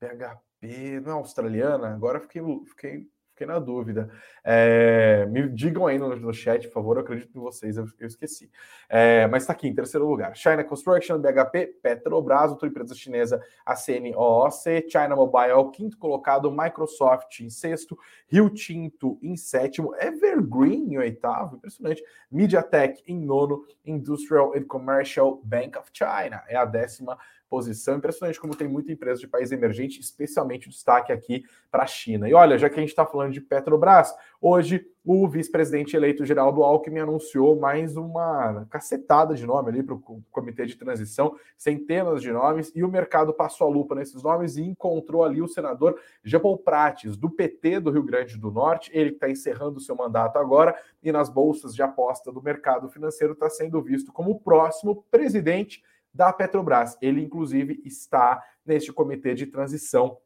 BHP, não é australiana? Agora fiquei, fiquei fiquei na dúvida. É, me digam aí no, no, chat, por favor, eu acredito em vocês, eu, eu esqueci. É, mas está aqui, em terceiro lugar. China Construction, BHP, Petrobras, outra empresa chinesa, a CNOOC, China Mobile, quinto colocado, Microsoft em sexto, Rio Tinto em sétimo, Evergreen em oitavo, impressionante, MediaTek em nono, Industrial and Commercial Bank of China é a décima posição. Impressionante como tem muita empresa de país emergente, especialmente destaque aqui para a China. E olha, já que a gente está falando de Petrobras, hoje o vice-presidente eleito Geraldo Alckmin anunciou mais uma cacetada de nome ali para o comitê de transição, centenas de nomes, e o mercado passou a lupa nesses nomes e encontrou ali o senador Jean Prates, do PT do Rio Grande do Norte, ele que está encerrando seu mandato agora, e nas bolsas de aposta do mercado financeiro está sendo visto como o próximo presidente da Petrobras. Ele, inclusive, está neste comitê de transição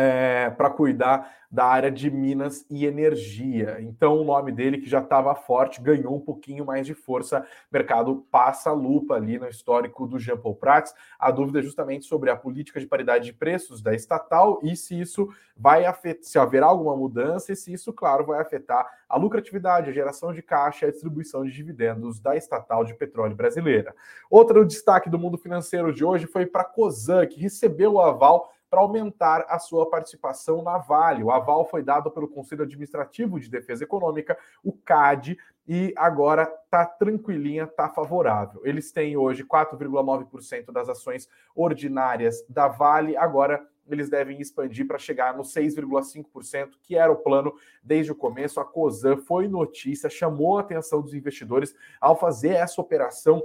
é, para cuidar da área de Minas e Energia. Então, o nome dele, que já estava forte, ganhou um pouquinho mais de força. Mercado passa a lupa ali no histórico do Jean Paul Prats. A dúvida é justamente sobre a política de paridade de preços da estatal e se isso vai afetar, se haverá alguma mudança e se isso, claro, vai afetar a lucratividade, a geração de caixa e a distribuição de dividendos da estatal de petróleo brasileira. Outro destaque do mundo financeiro de hoje foi para a Cosan, que recebeu o aval para aumentar a sua participação na Vale. O aval foi dado pelo Conselho Administrativo de Defesa Econômica, o CAD, e agora tá tranquilinha, tá favorável. Eles têm hoje 4,9% das ações ordinárias da Vale, agora eles devem expandir para chegar no 6,5%, que era o plano desde o começo. A COSAN foi notícia, chamou a atenção dos investidores ao fazer essa operação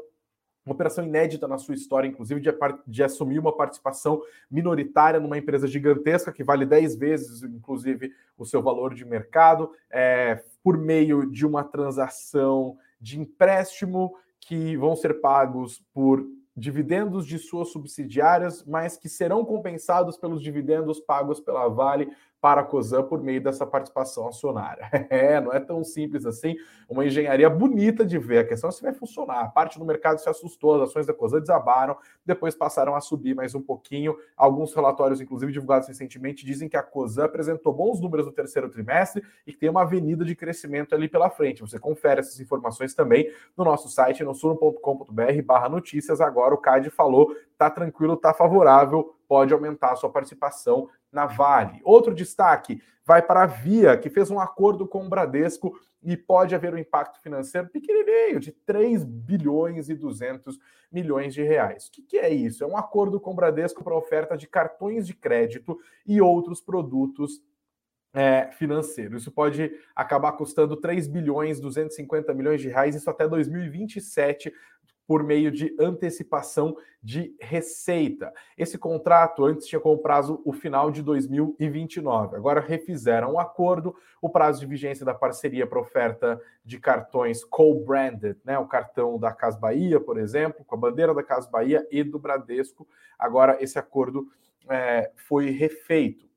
uma operação inédita na sua história, inclusive, de, de, assumir uma participação minoritária numa empresa gigantesca que vale 10 vezes, inclusive, o seu valor de mercado, é, por meio de uma transação de empréstimo que vão ser pagos por dividendos de suas subsidiárias, mas que serão compensados pelos dividendos pagos pela Vale para a COSAN por meio dessa participação acionária. É, não é tão simples assim. Uma engenharia bonita de ver. A questão é se vai funcionar. A parte do mercado se assustou, as ações da COSAN desabaram, depois passaram a subir mais um pouquinho. Alguns relatórios, inclusive divulgados recentemente, dizem que a COSAN apresentou bons números no terceiro trimestre e que tem uma avenida de crescimento ali pela frente. Você confere essas informações também no nosso site, no suno.com.br barra notícias. Agora o CAD falou, tá tranquilo, tá favorável, pode aumentar a sua participação na Vale. Outro destaque vai para a Via, que fez um acordo com o Bradesco e pode haver um impacto financeiro pequenininho, de 3 bilhões e 200 milhões de reais. O que, que é isso? É um acordo com o Bradesco para oferta de cartões de crédito e outros produtos é, financeiro. Isso pode acabar custando 3 bilhões 250 milhões de reais, isso até 2027, por meio de antecipação de receita. Esse contrato antes tinha como prazo o final de 2029. Agora refizeram o acordo, o prazo de vigência da parceria para oferta de cartões co-branded, né, o cartão da Casa Bahia, por exemplo, com a bandeira da Casa Bahia e do Bradesco. Agora esse acordo é, foi refeito.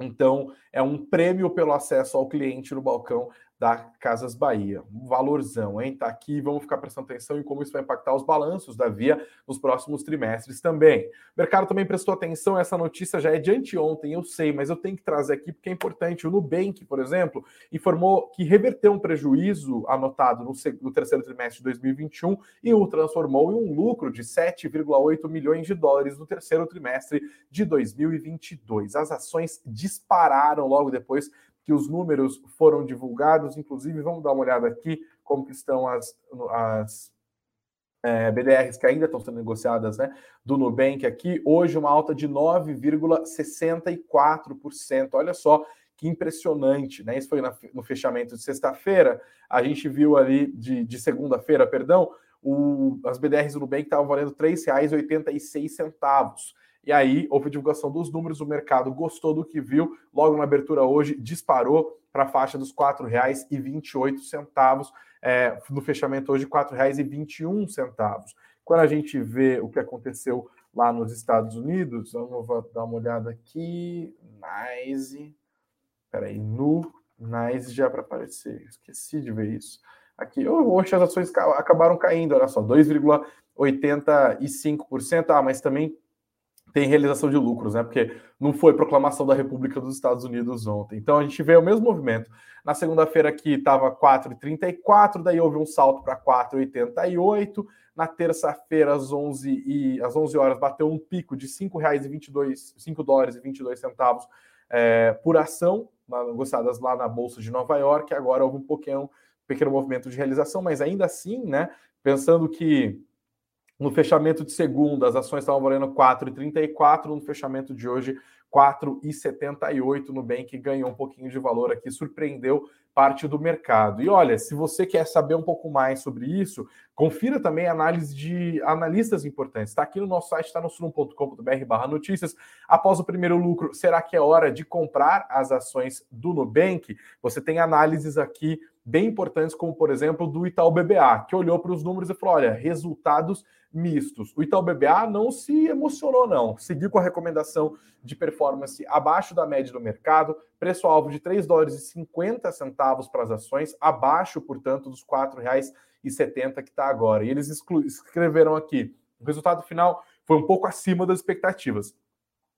Então, é um prêmio pelo acesso ao cliente no balcão da Casas Bahia. Um valorzão, hein? Tá aqui, vamos ficar prestando atenção em como isso vai impactar os balanços da Via nos próximos trimestres também. O mercado também prestou atenção, essa notícia já é de anteontem, eu sei, mas eu tenho que trazer aqui porque é importante. O Nubank, por exemplo, informou que reverteu um prejuízo anotado no, no terceiro trimestre de 2021 e o transformou em um lucro de 7,8 milhões de dólares no terceiro trimestre de 2022. As ações dispararam logo depois que os números foram divulgados, inclusive vamos dar uma olhada aqui como que estão as, as é, BDRs que ainda estão sendo negociadas, né, do Nubank aqui, hoje uma alta de 9,64%, olha só que impressionante, né, isso foi na, no fechamento de sexta-feira, a gente viu ali, de, de segunda-feira, perdão, o, as BDRs do Nubank estavam valendo R$ 3,86, e aí houve divulgação dos números, o mercado gostou do que viu, logo na abertura hoje disparou para a faixa dos R$ 4,28, é, no fechamento hoje R$ 4,21. Quando a gente vê o que aconteceu lá nos Estados Unidos, vamos dar uma olhada aqui, Nice, peraí, no Nice já para aparecer, esqueci de ver isso. Aqui, hoje as ações acabaram caindo, olha só, 2,85%, ah, mas também tem realização de lucros, né? Porque não foi proclamação da República dos Estados Unidos ontem. Então a gente vê o mesmo movimento. Na segunda-feira aqui estava 4,34, daí houve um salto para 4,88. Na terça-feira, às 11 e às 11 horas, bateu um pico de R$ 5,22, 5 dólares e 22 centavos é, por ação, negociadas lá na Bolsa de Nova York. Agora houve um pequeno movimento de realização, mas ainda assim, né? Pensando que no fechamento de segunda, as ações estavam valendo 4,34. No fechamento de hoje, 4,78. No ganhou um pouquinho de valor aqui, surpreendeu parte do mercado. E olha, se você quer saber um pouco mais sobre isso, confira também a análise de analistas importantes. Está aqui no nosso site, está no sunum.com.br barra notícias. Após o primeiro lucro, será que é hora de comprar as ações do Nubank? Você tem análises aqui bem importantes, como por exemplo do Itaú BBA, que olhou para os números e falou: olha, resultados mistos. O Itaú BBA não se emocionou, não. Seguiu com a recomendação de performance abaixo da média do mercado, preço-alvo de 3 dólares e 50 centavos para as ações, abaixo, portanto, dos R$ 4,70 que está agora. E eles escreveram aqui: o resultado final foi um pouco acima das expectativas.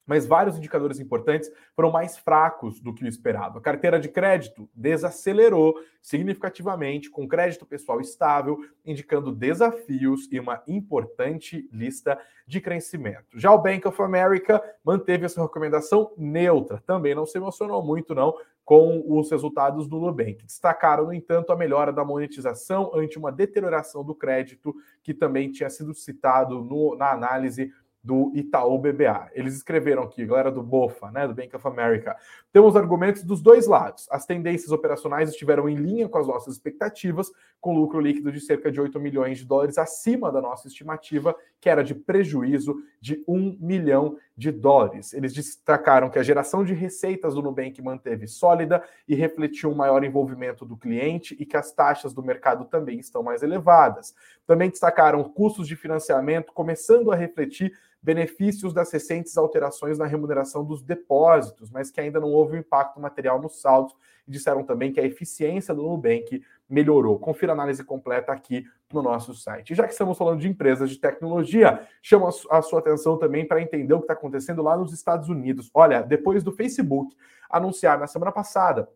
Mas vários indicadores importantes foram mais fracos do que o esperado. A carteira de crédito desacelerou significativamente, com crédito pessoal estável, indicando desafios e uma importante lista de crescimento. Já o Bank of America manteve essa recomendação neutra, também não se emocionou muito não com os resultados do Nubank. Destacaram, no entanto, a melhora da monetização ante uma deterioração do crédito, que também tinha sido citado no, na análise do Itaú BBA. Eles escreveram aqui, galera do BOFA, né, do Bank of America. Temos argumentos dos dois lados. As tendências operacionais estiveram em linha com as nossas expectativas, com lucro líquido de cerca de 8 milhões de dólares acima da nossa estimativa, que era de prejuízo de 1 milhão de dólares. Eles destacaram que a geração de receitas do Nubank manteve sólida e refletiu um maior envolvimento do cliente e que as taxas do mercado também estão mais elevadas. Também destacaram custos de financiamento começando a refletir benefícios das recentes alterações na remuneração dos depósitos, mas que ainda não houve um impacto material nos saldos. E disseram também que a eficiência do Nubank melhorou. Confira a análise completa aqui no nosso site. E já que estamos falando de empresas de tecnologia, chamo a sua atenção também para entender o que está acontecendo lá nos Estados Unidos. Olha, depois do Facebook anunciar na semana passada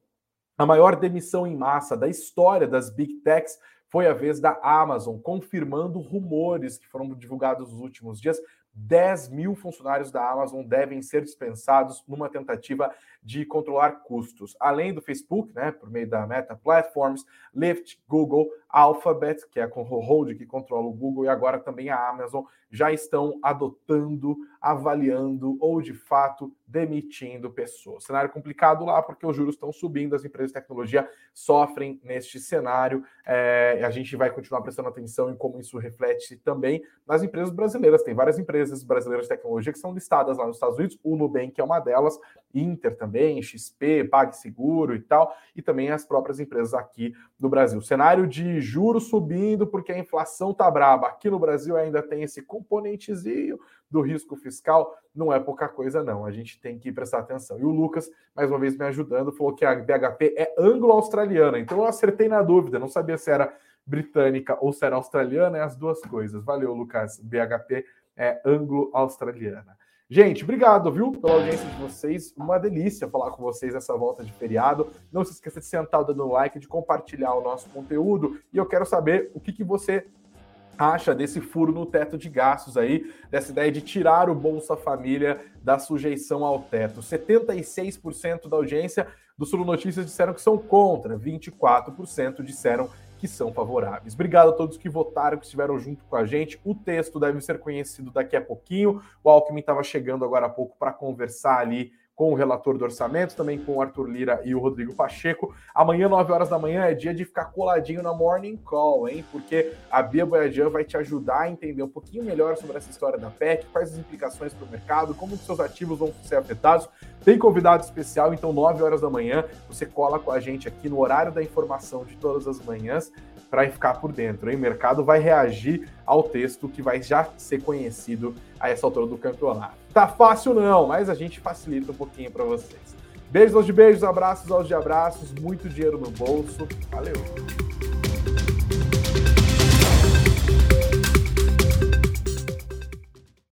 a maior demissão em massa da história das Big Techs, foi a vez da Amazon, confirmando rumores que foram divulgados nos últimos dias 10 mil funcionários da Amazon devem ser dispensados numa tentativa de controlar custos. Além do Facebook, né, por meio da Meta Platforms, Lyft, Google, Alphabet, que é a hold que controla o Google, e agora também a Amazon, já estão adotando, avaliando ou de fato demitindo pessoas. Cenário complicado lá porque os juros estão subindo, as empresas de tecnologia sofrem neste cenário. É, a gente vai continuar prestando atenção em como isso reflete também nas empresas brasileiras. Tem várias empresas brasileiras de tecnologia que são listadas lá nos Estados Unidos, o Nubank é uma delas, Inter também, XP, PagSeguro e tal, e também as próprias empresas aqui do Brasil. Cenário de juros subindo porque a inflação tá braba. Aqui no Brasil ainda tem esse componentezinho do risco fiscal, não é pouca coisa, não. A gente tem que prestar atenção. E o Lucas, mais uma vez me ajudando, falou que a BHP é anglo-australiana. Então eu acertei na dúvida, não sabia se era britânica ou se era australiana, é as duas coisas. Valeu, Lucas. BHP é anglo-australiana. Gente, obrigado, viu, pela audiência de vocês. Uma delícia falar com vocês nessa volta de feriado. Não se esqueça de sentar dando like, de compartilhar o nosso conteúdo. E eu quero saber o que, que você acha desse furo no teto de gastos aí, dessa ideia de tirar o Bolsa Família da sujeição ao teto. 76% da audiência do Sul Notícias disseram que são contra, 24% disseram que são favoráveis. Obrigado a todos que votaram, que estiveram junto com a gente. O texto deve ser conhecido daqui a pouquinho. O Alckmin estava chegando agora há pouco para conversar ali com o relator do orçamento, também com o Arthur Lira e o Rodrigo Pacheco. Amanhã, 9 horas da manhã, é dia de ficar coladinho na Morning Call, hein? Porque a Bia Boyadian vai te ajudar a entender um pouquinho melhor sobre essa história da PEC, quais as implicações para o mercado, como os seus ativos vão ser afetados. Tem convidado especial, então 9 horas da manhã, você cola com a gente aqui no horário da informação de todas as manhãs para ficar por dentro. Hein? O mercado vai reagir ao texto que vai já ser conhecido a essa altura do campeonato. Tá fácil não, mas a gente facilita um pouquinho para vocês. Beijos aos de beijos, abraços aos de abraços, muito dinheiro no bolso. Valeu!